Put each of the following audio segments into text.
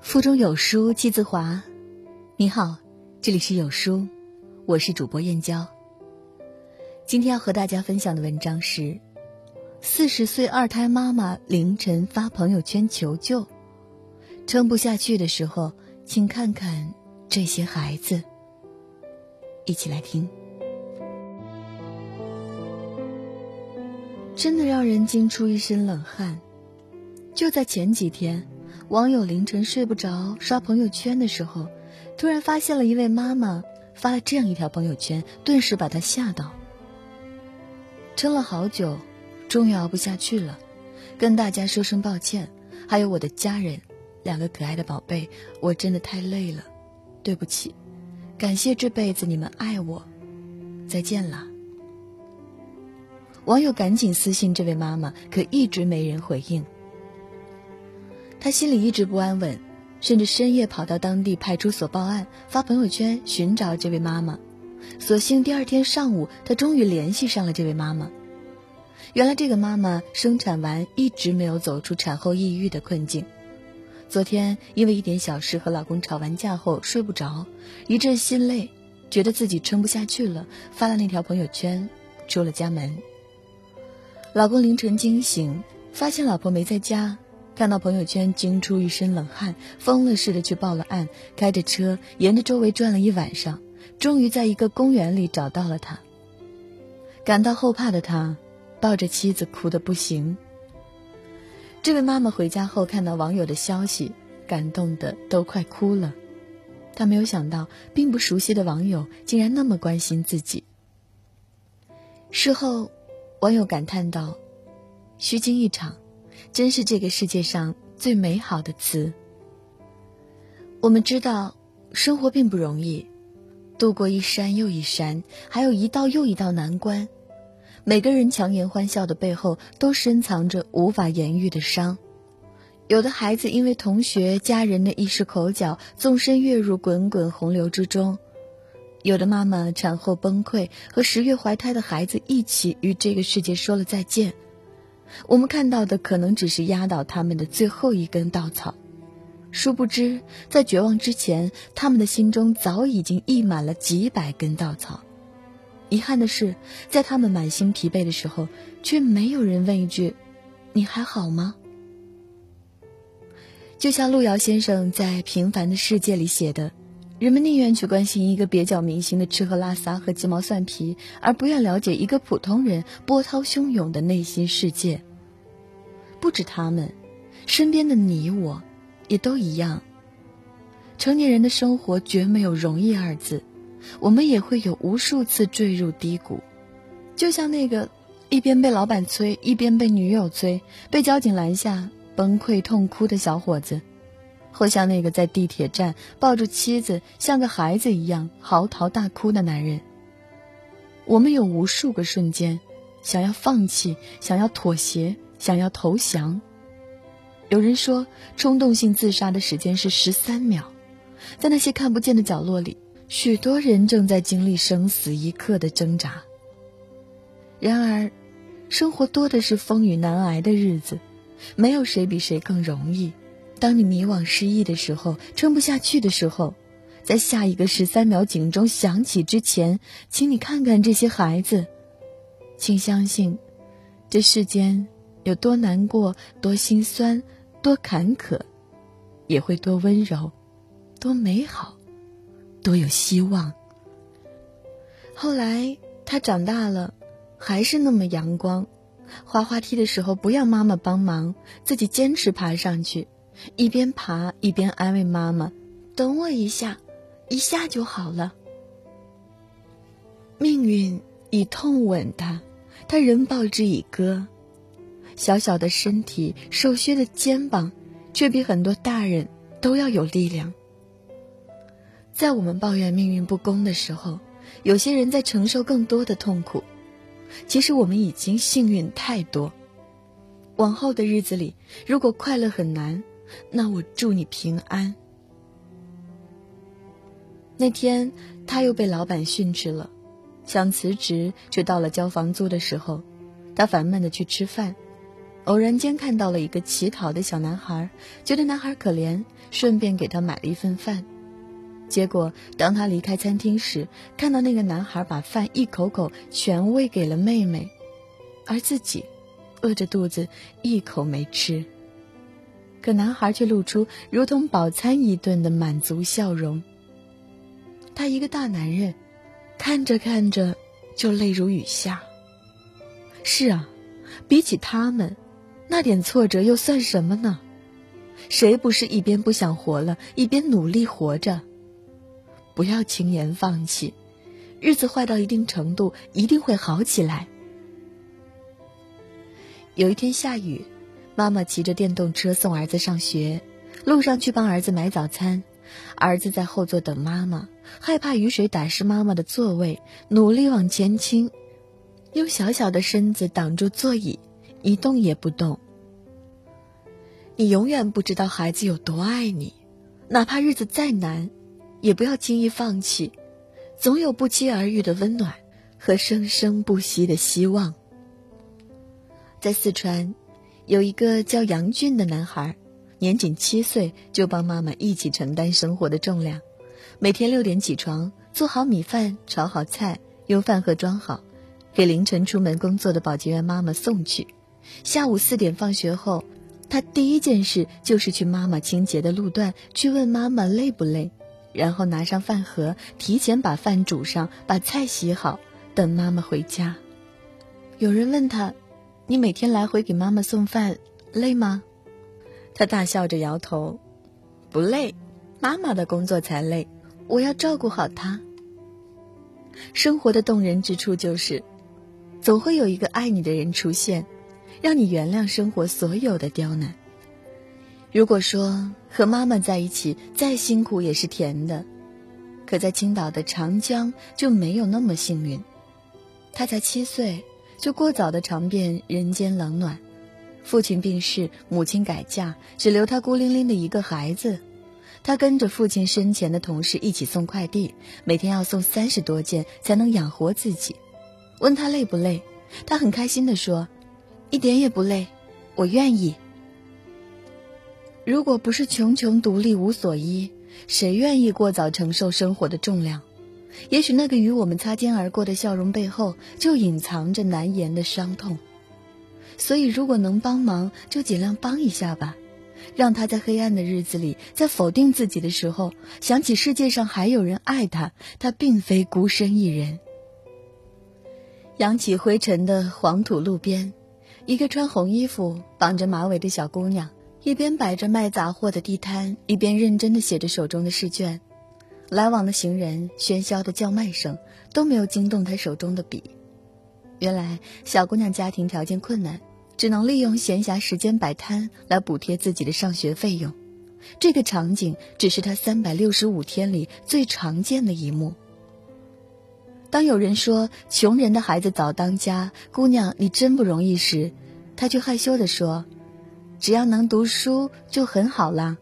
腹中有书气自华。你好，这里是有书，我是主播燕娇。今天要和大家分享的文章是：四十岁二胎妈妈凌晨发朋友圈求救，撑不下去的时候，请看看这些孩子。一起来听。真的让人惊出一身冷汗。就在前几天。网友凌晨睡不着，刷朋友圈的时候，突然发现了一位妈妈发了这样一条朋友圈，顿时把他吓到。撑了好久，终于熬不下去了，跟大家说声抱歉，还有我的家人，两个可爱的宝贝，我真的太累了，对不起，感谢这辈子你们爱我，再见了。网友赶紧私信这位妈妈，可一直没人回应。他心里一直不安稳，甚至深夜跑到当地派出所报案，发朋友圈寻找这位妈妈。所幸第二天上午，他终于联系上了这位妈妈。原来这个妈妈生产完一直没有走出产后抑郁的困境。昨天因为一点小事和老公吵完架后睡不着，一阵心累，觉得自己撑不下去了，发了那条朋友圈，出了家门。老公凌晨惊醒，发现老婆没在家。看到朋友圈，惊出一身冷汗，疯了似的去报了案，开着车沿着周围转了一晚上，终于在一个公园里找到了他。感到后怕的他，抱着妻子哭得不行。这位妈妈回家后看到网友的消息，感动的都快哭了。她没有想到，并不熟悉的网友竟然那么关心自己。事后，网友感叹道：“虚惊一场。”真是这个世界上最美好的词。我们知道，生活并不容易，度过一山又一山，还有一道又一道难关。每个人强颜欢笑的背后，都深藏着无法言喻的伤。有的孩子因为同学、家人的一时口角，纵身跃入滚滚洪流之中；有的妈妈产后崩溃，和十月怀胎的孩子一起与这个世界说了再见。我们看到的可能只是压倒他们的最后一根稻草，殊不知，在绝望之前，他们的心中早已经溢满了几百根稻草。遗憾的是，在他们满心疲惫的时候，却没有人问一句：“你还好吗？”就像路遥先生在《平凡的世界》里写的：“人们宁愿去关心一个蹩脚明星的吃喝拉撒和鸡毛蒜皮，而不愿了解一个普通人波涛汹涌的内心世界。”不止他们，身边的你我，也都一样。成年人的生活绝没有容易二字，我们也会有无数次坠入低谷。就像那个一边被老板催，一边被女友催，被交警拦下崩溃痛哭的小伙子，或像那个在地铁站抱住妻子像个孩子一样嚎啕大哭的男人。我们有无数个瞬间，想要放弃，想要妥协。想要投降。有人说，冲动性自杀的时间是十三秒，在那些看不见的角落里，许多人正在经历生死一刻的挣扎。然而，生活多的是风雨难挨的日子，没有谁比谁更容易。当你迷惘失意的时候，撑不下去的时候，在下一个十三秒警钟响起之前，请你看看这些孩子，请相信，这世间。有多难过，多心酸，多坎坷，也会多温柔，多美好，多有希望。后来他长大了，还是那么阳光。滑滑梯的时候不要妈妈帮忙，自己坚持爬上去，一边爬一边安慰妈妈：“等我一下，一下就好了。”命运以痛吻他，他仍报之以歌。小小的身体，瘦削的肩膀，却比很多大人都要有力量。在我们抱怨命运不公的时候，有些人在承受更多的痛苦。其实我们已经幸运太多。往后的日子里，如果快乐很难，那我祝你平安。那天他又被老板训斥了，想辞职，却到了交房租的时候，他烦闷的去吃饭。偶然间看到了一个乞讨的小男孩，觉得男孩可怜，顺便给他买了一份饭。结果当他离开餐厅时，看到那个男孩把饭一口口全喂给了妹妹，而自己饿着肚子一口没吃。可男孩却露出如同饱餐一顿的满足笑容。他一个大男人，看着看着就泪如雨下。是啊，比起他们，那点挫折又算什么呢？谁不是一边不想活了，一边努力活着？不要轻言放弃，日子坏到一定程度，一定会好起来。有一天下雨，妈妈骑着电动车送儿子上学，路上去帮儿子买早餐，儿子在后座等妈妈，害怕雨水打湿妈妈的座位，努力往前倾。用小小的身子挡住座椅，一动也不动。你永远不知道孩子有多爱你，哪怕日子再难，也不要轻易放弃，总有不期而遇的温暖和生生不息的希望。在四川，有一个叫杨俊的男孩，年仅七岁就帮妈妈一起承担生活的重量，每天六点起床，做好米饭，炒好菜，用饭盒装好。给凌晨出门工作的保洁员妈妈送去，下午四点放学后，他第一件事就是去妈妈清洁的路段去问妈妈累不累，然后拿上饭盒，提前把饭煮上，把菜洗好，等妈妈回家。有人问他：“你每天来回给妈妈送饭，累吗？”他大笑着摇头：“不累，妈妈的工作才累，我要照顾好她。”生活的动人之处就是。总会有一个爱你的人出现，让你原谅生活所有的刁难。如果说和妈妈在一起再辛苦也是甜的，可在青岛的长江就没有那么幸运。他才七岁，就过早的尝遍人间冷暖。父亲病逝，母亲改嫁，只留他孤零零的一个孩子。他跟着父亲生前的同事一起送快递，每天要送三十多件才能养活自己。问他累不累，他很开心的说：“一点也不累，我愿意。”如果不是穷穷独立无所依，谁愿意过早承受生活的重量？也许那个与我们擦肩而过的笑容背后，就隐藏着难言的伤痛。所以，如果能帮忙，就尽量帮一下吧，让他在黑暗的日子里，在否定自己的时候，想起世界上还有人爱他，他并非孤身一人。扬起灰尘的黄土路边，一个穿红衣服、绑着马尾的小姑娘，一边摆着卖杂货的地摊，一边认真地写着手中的试卷。来往的行人、喧嚣的叫卖声都没有惊动她手中的笔。原来，小姑娘家庭条件困难，只能利用闲暇时间摆摊来补贴自己的上学费用。这个场景只是她三百六十五天里最常见的一幕。当有人说穷人的孩子早当家，姑娘你真不容易时，他却害羞地说：“只要能读书就很好啦。”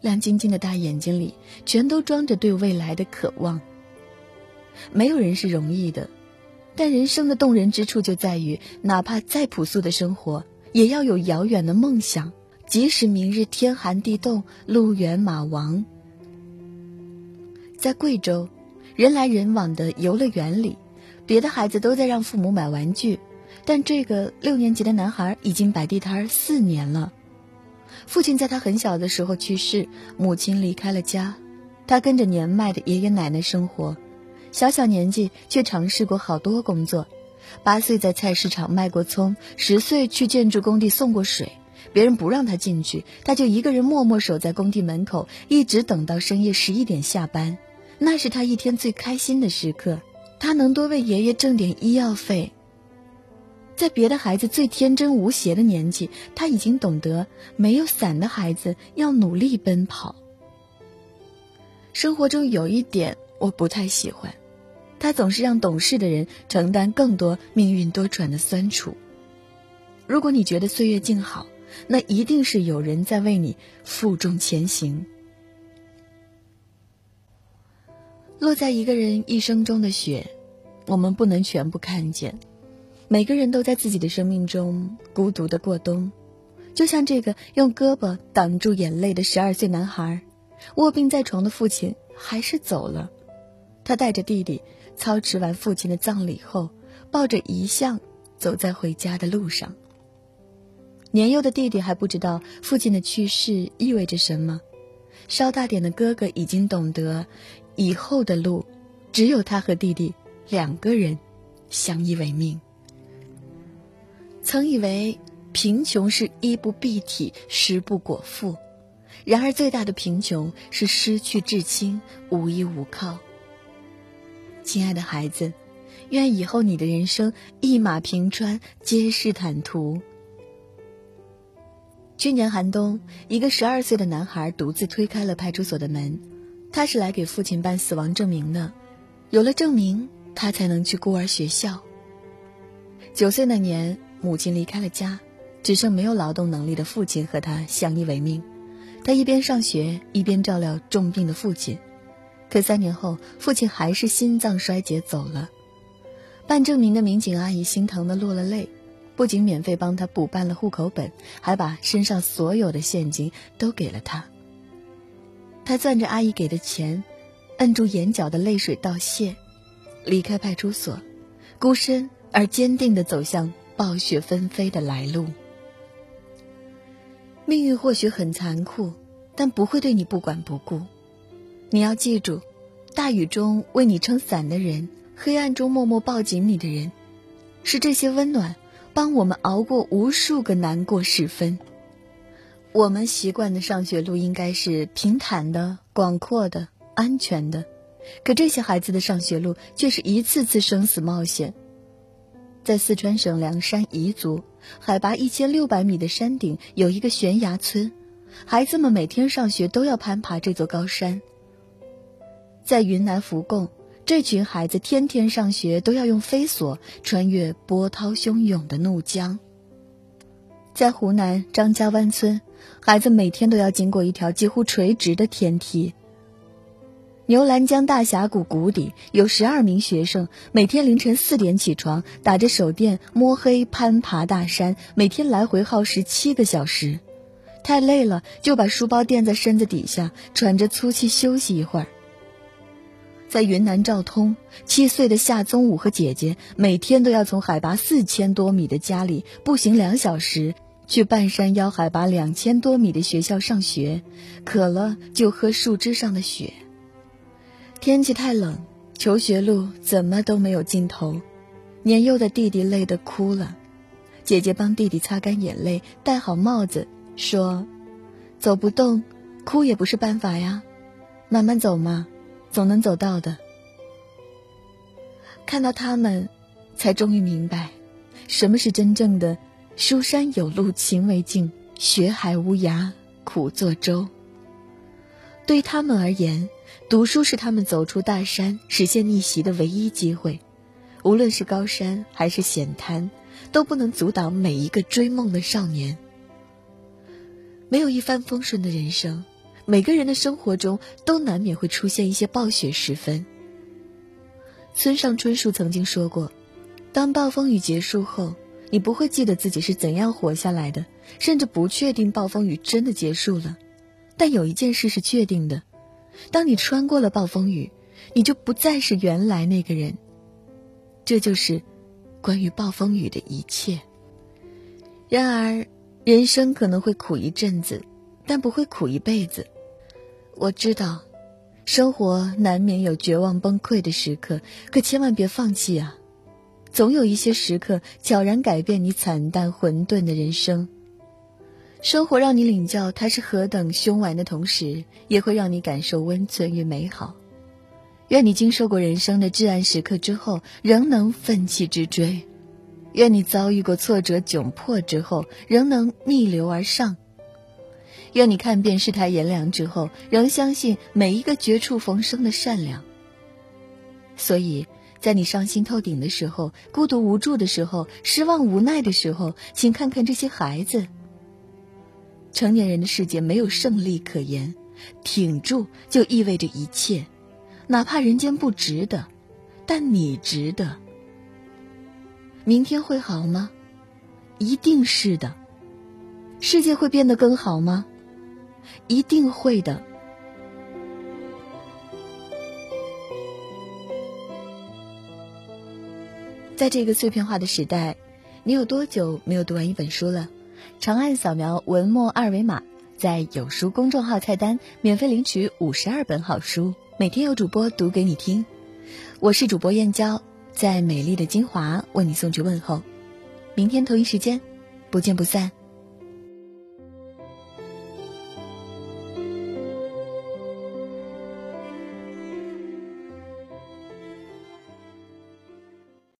亮晶晶的大眼睛里全都装着对未来的渴望。没有人是容易的，但人生的动人之处就在于，哪怕再朴素的生活，也要有遥远的梦想，即使明日天寒地冻，路远马亡。在贵州。人来人往的游乐园里，别的孩子都在让父母买玩具，但这个六年级的男孩已经摆地摊四年了。父亲在他很小的时候去世，母亲离开了家，他跟着年迈的爷爷奶奶生活。小小年纪却尝试过好多工作：八岁在菜市场卖过葱，十岁去建筑工地送过水。别人不让他进去，他就一个人默默守在工地门口，一直等到深夜十一点下班。那是他一天最开心的时刻，他能多为爷爷挣点医药费。在别的孩子最天真无邪的年纪，他已经懂得没有伞的孩子要努力奔跑。生活中有一点我不太喜欢，他总是让懂事的人承担更多命运多舛的酸楚。如果你觉得岁月静好，那一定是有人在为你负重前行。落在一个人一生中的雪，我们不能全部看见，每个人都在自己的生命中孤独的过冬，就像这个用胳膊挡住眼泪的十二岁男孩，卧病在床的父亲还是走了。他带着弟弟操持完父亲的葬礼后，抱着遗像走在回家的路上。年幼的弟弟还不知道父亲的去世意味着什么，稍大点的哥哥已经懂得，以后的路，只有他和弟弟两个人相依为命。曾以为贫穷是衣不蔽体、食不果腹，然而最大的贫穷是失去至亲、无依无靠。亲爱的孩子，愿以后你的人生一马平川，皆是坦途。去年寒冬，一个十二岁的男孩独自推开了派出所的门，他是来给父亲办死亡证明的。有了证明，他才能去孤儿学校。九岁那年，母亲离开了家，只剩没有劳动能力的父亲和他相依为命。他一边上学，一边照料重病的父亲。可三年后，父亲还是心脏衰竭走了。办证明的民警阿姨心疼的落了泪。不仅免费帮他补办了户口本，还把身上所有的现金都给了他。他攥着阿姨给的钱，摁住眼角的泪水道谢，离开派出所，孤身而坚定地走向暴雪纷飞的来路。命运或许很残酷，但不会对你不管不顾。你要记住，大雨中为你撑伞的人，黑暗中默默抱紧你的人，是这些温暖。帮我们熬过无数个难过时分。我们习惯的上学路应该是平坦的、广阔的、安全的，可这些孩子的上学路却是一次次生死冒险。在四川省凉山彝族，海拔一千六百米的山顶有一个悬崖村，孩子们每天上学都要攀爬这座高山。在云南福贡。这群孩子天天上学都要用飞索穿越波涛汹涌的怒江。在湖南张家湾村，孩子每天都要经过一条几乎垂直的天梯。牛栏江大峡谷谷底有十二名学生，每天凌晨四点起床，打着手电摸黑攀爬大山，每天来回耗时七个小时。太累了，就把书包垫在身子底下，喘着粗气休息一会儿。在云南昭通，七岁的夏宗武和姐姐每天都要从海拔四千多米的家里步行两小时，去半山腰海拔两千多米的学校上学。渴了就喝树枝上的雪。天气太冷，求学路怎么都没有尽头。年幼的弟弟累得哭了，姐姐帮弟弟擦干眼泪，戴好帽子，说：“走不动，哭也不是办法呀，慢慢走嘛。”总能走到的。看到他们，才终于明白，什么是真正的“书山有路勤为径，学海无涯苦作舟”。对他们而言，读书是他们走出大山、实现逆袭的唯一机会。无论是高山还是险滩，都不能阻挡每一个追梦的少年。没有一帆风顺的人生。每个人的生活中都难免会出现一些暴雪时分。村上春树曾经说过：“当暴风雨结束后，你不会记得自己是怎样活下来的，甚至不确定暴风雨真的结束了。但有一件事是确定的：当你穿过了暴风雨，你就不再是原来那个人。这就是关于暴风雨的一切。然而，人生可能会苦一阵子，但不会苦一辈子。”我知道，生活难免有绝望崩溃的时刻，可千万别放弃啊！总有一些时刻悄然改变你惨淡混沌的人生。生活让你领教它是何等凶顽的同时，也会让你感受温存与美好。愿你经受过人生的至暗时刻之后，仍能奋起直追；愿你遭遇过挫折窘迫之后，仍能逆流而上。愿你看遍世态炎凉之后，仍相信每一个绝处逢生的善良。所以，在你伤心透顶的时候、孤独无助的时候、失望无奈的时候，请看看这些孩子。成年人的世界没有胜利可言，挺住就意味着一切，哪怕人间不值得，但你值得。明天会好吗？一定是的。世界会变得更好吗？一定会的。在这个碎片化的时代，你有多久没有读完一本书了？长按扫描文末二维码，在有书公众号菜单免费领取五十二本好书，每天有主播读给你听。我是主播燕娇，在美丽的金华为你送去问候。明天同一时间，不见不散。